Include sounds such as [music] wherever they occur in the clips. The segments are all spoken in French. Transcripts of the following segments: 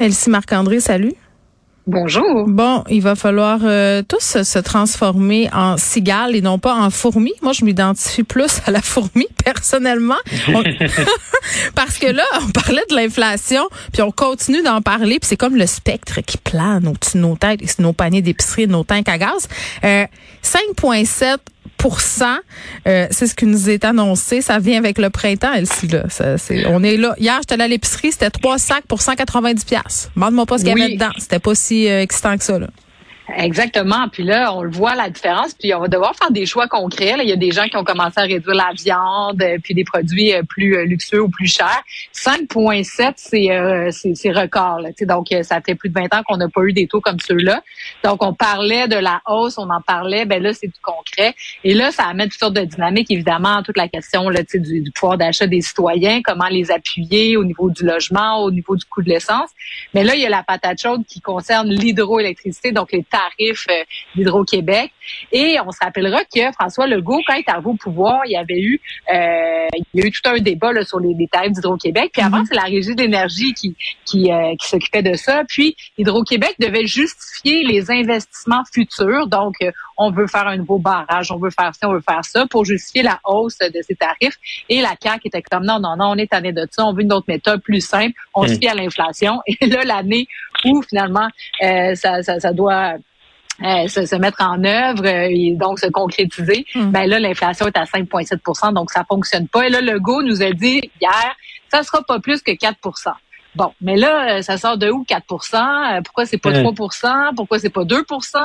Elsie Marc-André, salut. Bonjour. Bon, il va falloir euh, tous se transformer en cigale et non pas en fourmi. Moi, je m'identifie plus à la fourmi personnellement. On- [laughs] Parce que là, on parlait de l'inflation, puis on continue d'en parler, puis c'est comme le spectre qui plane au-dessus de nos têtes, et nos paniers d'épicerie, nos tanks à gaz. Euh, 5,7 euh, c'est ce qui nous est annoncé. Ça vient avec le printemps, Elsie. Là. Ça, c'est, on est là. Hier, j'étais allée à l'épicerie, c'était trois sacs pour 190 pièces. Demande-moi pas ce qu'il y avait Oui. dedans. C'était pas si euh, excitant que ça. Là. Exactement. Puis là, on le voit la différence. Puis on va devoir faire des choix concrets. Il y a des gens qui ont commencé à réduire la viande, euh, puis des produits euh, plus euh, luxueux ou plus chers. 5,7, c'est euh, c'est record. Là. Donc, ça fait plus de 20 ans qu'on n'a pas eu des taux comme ceux-là. Donc, on parlait de la hausse, on en parlait. Ben là, c'est du concret. Et là, ça amène toutes sortes de dynamiques, évidemment, toute la question là, du, du pouvoir d'achat des citoyens, comment les appuyer au niveau du logement, au niveau du coût de l'essence. Mais là, il y a la patate chaude qui concerne l'hydroélectricité, donc les euh, d'Hydro-Québec. Et on se rappellera que François Legault, quand il est arrivé au pouvoir, il y avait eu, euh, il y a eu tout un débat là, sur les, les tarifs d'Hydro-Québec. Puis avant, c'est la Régie de l'énergie qui, qui, euh, qui s'occupait de ça. Puis Hydro-Québec devait justifier les investissements futurs. Donc, euh, on veut faire un nouveau barrage, on veut faire ça, on veut faire ça pour justifier la hausse de ces tarifs. Et la CAQ était comme non, non, non, on est tanné de ça, on veut une autre méthode plus simple, on se fie à l'inflation. [laughs] Et là, l'année où finalement euh, ça, ça, ça doit euh, se, se mettre en œuvre euh, et donc se concrétiser, Mm. ben là, l'inflation est à 5,7 donc ça fonctionne pas. Et là, le go nous a dit hier, ça sera pas plus que 4 Bon, mais là, euh, ça sort de où 4% Euh, Pourquoi c'est pas 3% Pourquoi c'est pas 2%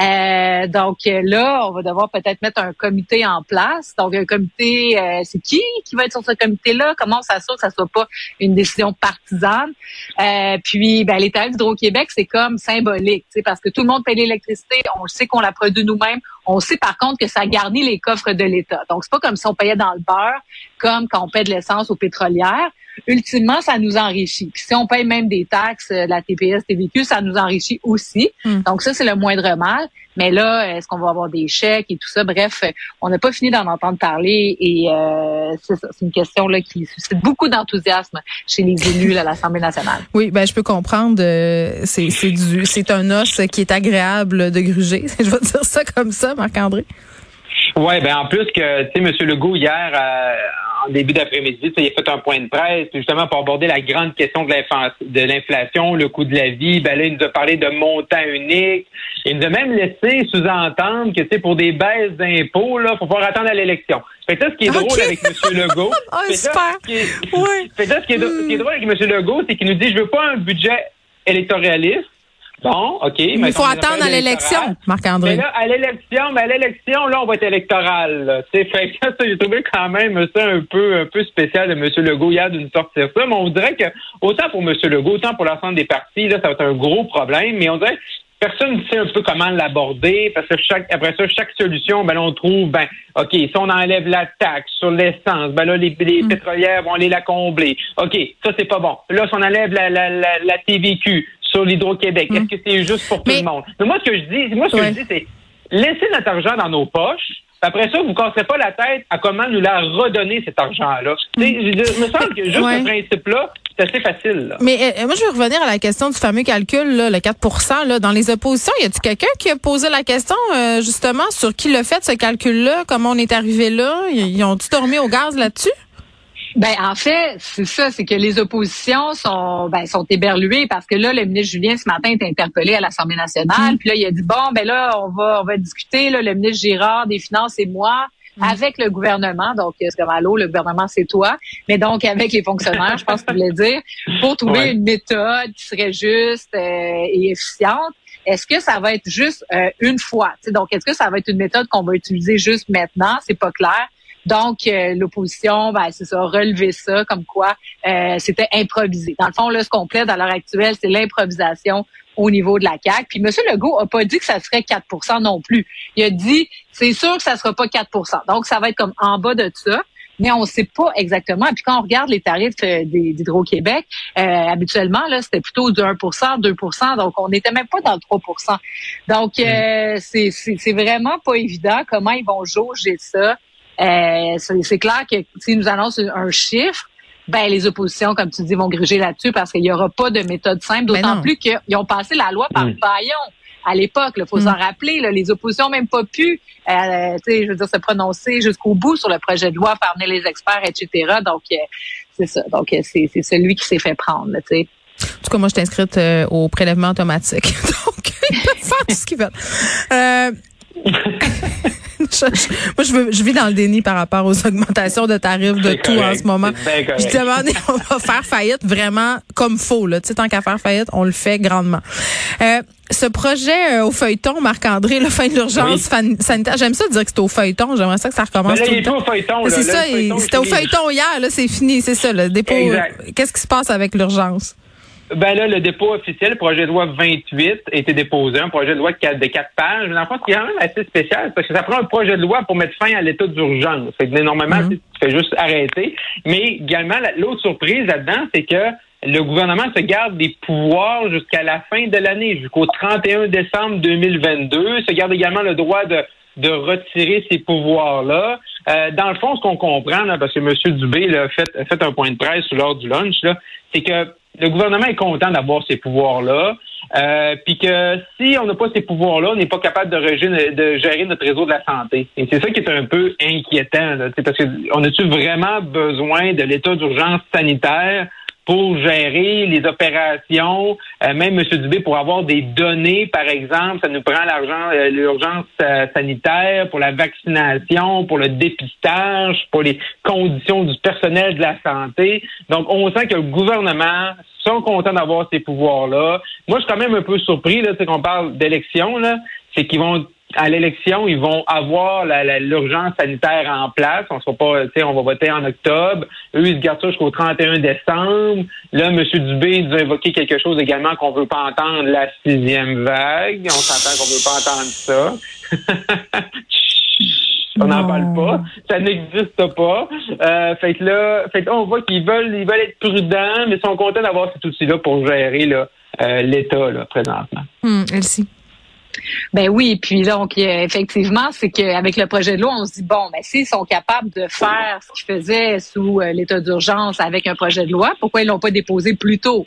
Euh, Donc euh, là, on va devoir peut-être mettre un comité en place. Donc un comité, euh, c'est qui qui va être sur ce comité-là? Comment on s'assure que ça soit pas une décision partisane? Euh, Puis, ben, les tarifs d'Hydro-Québec, c'est comme symbolique, tu sais, parce que tout le monde paye l'électricité. On sait qu'on la produit nous-mêmes. On sait par contre que ça garnit les coffres de l'État. Donc c'est pas comme si on payait dans le beurre, comme quand on paie de l'essence aux pétrolières ultimement, ça nous enrichit. Puis si on paye même des taxes, euh, la TPS, TVQ, ça nous enrichit aussi. Mm. Donc ça, c'est le moindre mal. Mais là, est-ce qu'on va avoir des chèques et tout ça? Bref, on n'a pas fini d'en entendre parler et euh, c'est ça, c'est une question là qui suscite beaucoup d'enthousiasme chez les élus à l'Assemblée nationale. Oui, ben je peux comprendre. euh, c'est c'est du c'est un os qui est agréable de gruger. [laughs] Je vais dire ça comme ça, Marc-André. Oui, ben en plus que, tu sais, M. Legault, hier, euh, en début d'après-midi, il a fait un point de presse, justement, pour aborder la grande question de l'inflation, le coût de la vie. Ben là, il nous a parlé de montant unique. Il nous a même laissé sous-entendre que, pour des baisses d'impôts, là, faut pouvoir attendre à l'élection. Fait que là, ce qui est drôle avec M. Legault... [laughs] Fait là, super. ce qui est- Oui. fait là, ce qui est, ce qui est drôle avec M. Legault, c'est qu'il nous dit, je veux pas un budget électoraliste. Bon, OK. Il mettons faut attendre à l'élection. Marc-André. Mais là, à l'élection, mais à l'élection, là, on va être électoral. sais, fait que [laughs] ça, j'ai trouvé quand même ça un peu, un peu spécial de M. Legault hier de nous sortir ça. Mais on dirait que autant pour M. Legault, autant pour l'ensemble des partis, là, ça va être un gros problème. Mais on dirait que personne ne sait un peu comment l'aborder parce que chaque, après ça, chaque solution, ben là, on trouve, ben, OK, si on enlève la taxe sur l'essence, ben là, les, les pétrolières vont aller la combler. OK, ça, c'est pas bon. Là, si on enlève la, la, la, la TVQ sur l'Hydro-Québec, est-ce que c'est juste pour Mais- tout le monde? Mais moi, ce que je dis, moi, ce que Ouais. je dis, c'est laissez notre argent dans nos poches. Après ça, vous ne casserez pas la tête à comment nous la redonner, cet argent-là. Je- Il me semble que juste Ouais. ce principe-là, c'est assez facile. Là. Mais euh, moi, je veux revenir à la question du fameux calcul, là, le 4 là, Dans les oppositions, y a-t-il quelqu'un qui a posé la question, euh, justement, sur qui l'a fait, ce calcul-là? Comment on est arrivé là? Ils ils ont-tu dormi au gaz là-dessus? Ben en fait, c'est ça, c'est que les oppositions sont ben sont éberluées parce que là le ministre Julien ce matin est interpellé à l'Assemblée nationale, mm. puis là il a dit bon ben là on va on va discuter là le ministre Girard des Finances et moi mm. avec le gouvernement, donc c'est comme allô, le gouvernement c'est toi, mais donc avec les fonctionnaires, je pense que tu voulais dire, pour trouver une méthode qui serait juste euh, et efficiente. Est-ce que ça va être juste euh, une fois? donc, est-ce que ça va être une méthode qu'on va utiliser juste maintenant? C'est pas clair. Donc, euh, l'opposition, ben, c'est ça, relever ça comme quoi euh, c'était improvisé. Dans le fond, là, ce qu'on plaide à l'heure actuelle, c'est l'improvisation au niveau de la CAQ. Puis M. Legault a pas dit que ça serait 4% non plus. Il a dit, c'est sûr que ça sera pas 4% Donc, ça va être comme en bas de ça mais on ne sait pas exactement. Et puis quand on regarde les tarifs euh, d'Hydro-Québec, euh, habituellement, là, c'était plutôt du 1% 2% donc on n'était même pas dans le 3% Donc, euh, mm. c'est vraiment pas évident comment ils vont jauger ça. Euh, c'est clair que s'ils nous annoncent un chiffre, ben les oppositions, comme tu dis, vont gruger là-dessus parce qu'il n'y aura pas de méthode simple, d'autant plus qu'ils ont passé la loi par le baillon à l'époque. Il faut s'en mm. rappeler. Là, les oppositions n'ont même pas pu euh, je veux dire, se prononcer jusqu'au bout sur le projet de loi, faire venir les experts, etc. Donc, euh, c'est ça. Donc, euh, c'est, c'est celui qui s'est fait prendre. sais. En tout cas, moi, je suis inscrite euh, au prélèvement automatique. [laughs] Donc, ils peuvent faire tout ce qu'ils veulent. [laughs] Euh, moi, je, veux, je vis dans le déni par rapport aux augmentations de tarifs de tout en ce moment. Je demande, on va faire faillite vraiment comme faux. Là. Tu sais, tant qu'à faire faillite, on le fait grandement. Euh, ce projet euh, au feuilleton, Marc-André, la fin de l'urgence sanitaire, j'aime ça dire que c'est au feuilleton. J'aimerais ça que ça recommence tout le temps. Au feuilleton, c'est ça, c'était au feuilleton hier, là, c'est fini, c'est ça, dépôt. Qu'est-ce qui se passe avec l'urgence? Ben là, le dépôt officiel, le projet de loi 28, a été déposé, un projet de loi de quatre pages. Mais en fait, c'est quand même assez spécial parce que ça prend un projet de loi pour mettre fin à l'état d'urgence. Normalement, mhm. tu fais juste arrêter. Mais également, l'autre surprise là-dedans, c'est que le gouvernement se garde des pouvoirs jusqu'à la fin de l'année, jusqu'au 31 décembre 2022. Se garde également le droit de de retirer ces pouvoirs-là. Euh, dans le fond, ce qu'on comprend, là, parce que M. Dubé a fait, fait un point de presse lors du lunch, c'est que le gouvernement est content d'avoir ces pouvoirs-là, euh, puis que si on n'a pas ces pouvoirs-là, on n'est pas capable de, de, gérer notre réseau de la santé. Et c'est ça qui est un peu inquiétant, là, parce qu'on a-tu vraiment besoin de l'état d'urgence sanitaire pour gérer les opérations, euh, même M. Dubé, pour avoir des données, par exemple, ça nous prend l'argent, euh, l'urgence euh, sanitaire pour la vaccination, pour le dépistage, pour les conditions du personnel de la santé. Donc, on sent que le gouvernement sont contents d'avoir ces pouvoirs-là. Moi, je suis quand même un peu surpris, là, c'est qu'on parle d'élection, là, c'est qu'ils vont à l'élection, ils vont avoir l'urgence sanitaire en place. On sera pas, tu sais, on va voter en octobre. Eux, ils se gardent ça jusqu'au 31 décembre. Là, M. Dubé nous a évoqué quelque chose également qu'on veut pas entendre, la sixième vague. On s'entend qu'on veut pas entendre ça. [laughs] on n'en parle pas. Ça n'existe pas. Euh, fait que là, fait que on voit qu'ils veulent, ils veulent être prudents, mais ils sont contents d'avoir cet outil-là pour gérer là, euh, l'État là, présentement. Hum, Elsie. Ben oui, puis donc effectivement, c'est qu'avec le projet de loi, on se dit bon, ben s'ils sont capables de faire ce qu'ils faisaient sous euh, l'état d'urgence avec un projet de loi, pourquoi ils l'ont pas déposé plus tôt?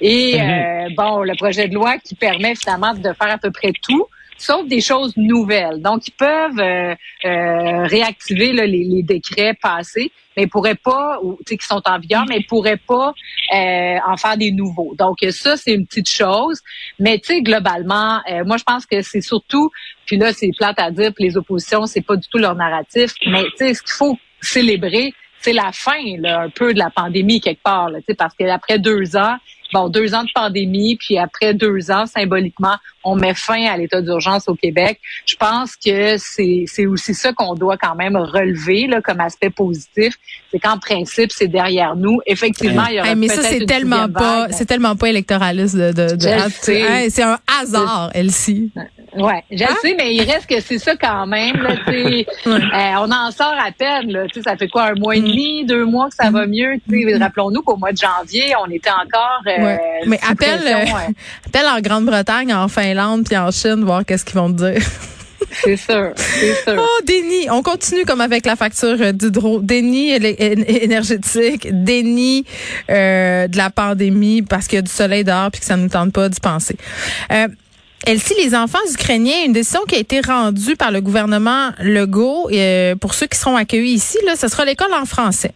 Et mhm. euh, bon, le projet de loi qui permet finalement de faire à peu près tout sauf des choses nouvelles. Donc, ils peuvent euh, euh, réactiver les, les, décrets passés, mais ils pourraient pas, ou qui sont en vigueur, mais ils pourraient pas euh, en faire des nouveaux. Donc, ça, c'est une petite chose. Mais tu sais, globalement, moi, je pense que c'est surtout, puis là, c'est plate à dire, puis les oppositions, c'est pas du tout leur narratif, mais tu sais, ce qu'il faut célébrer, c'est la fin là, un peu de la pandémie quelque part, là, parce qu'après deux ans, bon, deux ans de pandémie, puis après deux ans, symboliquement, on met fin à l'état d'urgence au Québec. Je pense que c'est aussi ça qu'on doit quand même relever là, comme aspect positif. C'est qu'en principe, c'est derrière nous. Effectivement, il y aura Mais ça, c'est tellement pas, c'est tellement pas électoraliste de, de, c'est un hasard, Elsie. Ouais, je hein? sais, mais il reste que c'est ça quand même. Là, [laughs] euh, on en sort à peine. Là, ça fait quoi, un mois et mm. demi, deux mois que ça va mieux. Mm. Rappelons-nous qu'au mois de janvier, on était encore. Euh, mais appelle, euh, [laughs] appelle en Grande-Bretagne, en Finlande, puis en Chine, voir qu'est-ce qu'ils vont te dire. [laughs] C'est sûr, c'est sûr. Oh, déni. On continue comme avec la facture d'hydro. Déni énergétique, déni de la pandémie parce qu'il y a du soleil dehors puis que ça ne nous tente pas d'y penser. Euh, Elsie, les enfants ukrainiens, une décision qui a été rendue par le gouvernement Legault, euh, pour ceux qui seront accueillis ici, là, ce sera l'école en français.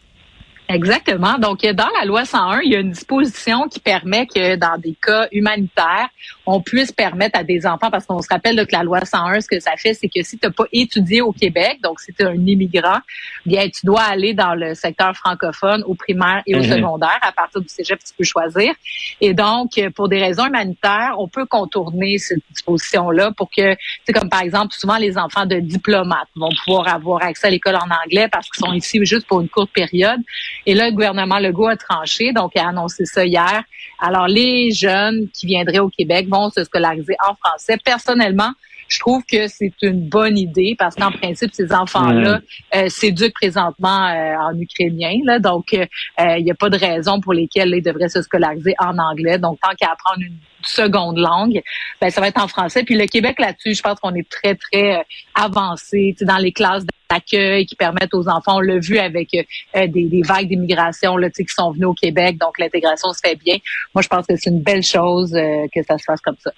Exactement. Donc, dans la loi 101, il y a une disposition qui permet que dans des cas humanitaires, on puisse permettre à des enfants, parce qu'on se rappelle que la loi 101, ce que ça fait, c'est que si tu n'as pas étudié au Québec, donc si tu es un immigrant, bien, tu dois aller dans le secteur francophone, au primaire et au mhm. secondaire. À partir du cégep, tu peux choisir. Et donc, pour des raisons humanitaires, on peut contourner cette disposition-là pour que, c'est comme par exemple, souvent les enfants de diplomates vont pouvoir avoir accès à l'école en anglais parce qu'ils sont ici juste pour une courte période. Et là, le gouvernement Legault a tranché, donc a annoncé ça hier. Alors, les jeunes qui viendraient au Québec vont se scolariser en français. Personnellement, je trouve que c'est une bonne idée parce qu'en principe, ces enfants-là euh, s'éduquent présentement euh, en ukrainien. Là, donc, euh, il n'y a pas de raison pour lesquelles ils devraient se scolariser en anglais. Donc, tant qu'à apprendre une seconde langue, ben, ça va être en français. Puis le Québec là-dessus, je pense qu'on est très, très avancé dans les classes d'accueil qui permettent aux enfants, on l'a vu avec des, des, vagues d'immigration là, qui sont venues au Québec, donc l'intégration se fait bien. Moi, je pense que c'est une belle chose que ça se fasse comme ça.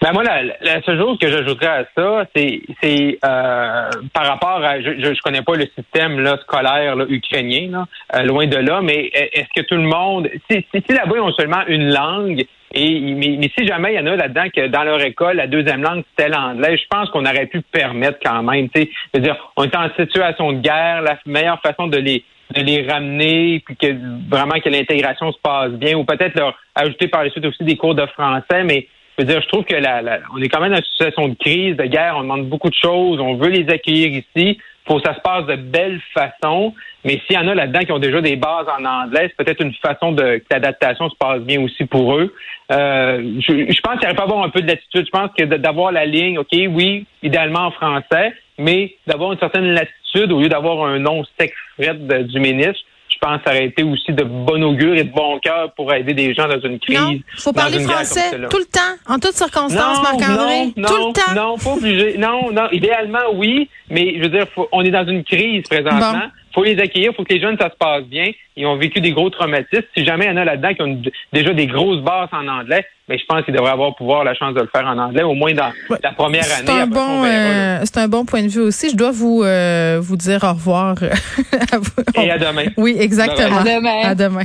Ben moi, la, la seule chose que j'ajouterais à ça, c'est c'est euh, par rapport à je, je, connais pas le système là, scolaire là, ukrainien, là, euh, loin de là, mais est-ce que tout le monde si, si, si là-bas ils ont seulement une langue et mais, si jamais il y en a là-dedans que dans leur école, la deuxième langue, c'était l'anglais, je pense qu'on aurait pu permettre quand même. Tu sais, dire, on est en situation de guerre, la meilleure façon de les de les ramener, puis que vraiment que l'intégration se passe bien, ou peut-être leur ajouter par la suite aussi des cours de français, mais je veux dire, je trouve que la, on est quand même dans une situation de crise, de guerre, on demande beaucoup de choses, on veut les accueillir ici. Faut que ça se passe de belle façon. Mais s'il y en a là-dedans qui ont déjà des bases en anglais, c'est peut-être une façon de que l'adaptation se passe bien aussi pour eux. Euh, je, pense qu'il pas avoir un peu de latitude. Je pense que d'avoir la ligne, OK, oui, idéalement en français, mais d'avoir une certaine latitude au lieu d'avoir un nom sec du ministre je pense que ça aurait été aussi de bon augure et de bon cœur pour aider des gens dans une crise. Il faut parler français tout le temps, en toutes circonstances, Marc-André. Tout le temps. Non, pas obligé. Non, non, idéalement, oui, mais je veux dire, on est dans une crise présentement faut les accueillir, faut que les jeunes, ça se passe bien. Ils ont vécu des gros traumatismes. Si jamais il y en a là-dedans qui ont déjà des grosses bases en anglais, mais ben, je pense qu'ils devraient avoir pouvoir la chance de le faire en anglais, au moins dans la première année. C'est un, bon, euh, c'est un bon point de vue aussi. Je dois vous, euh, vous dire au revoir. [laughs] Et à demain. Oui, exactement. À demain. À demain.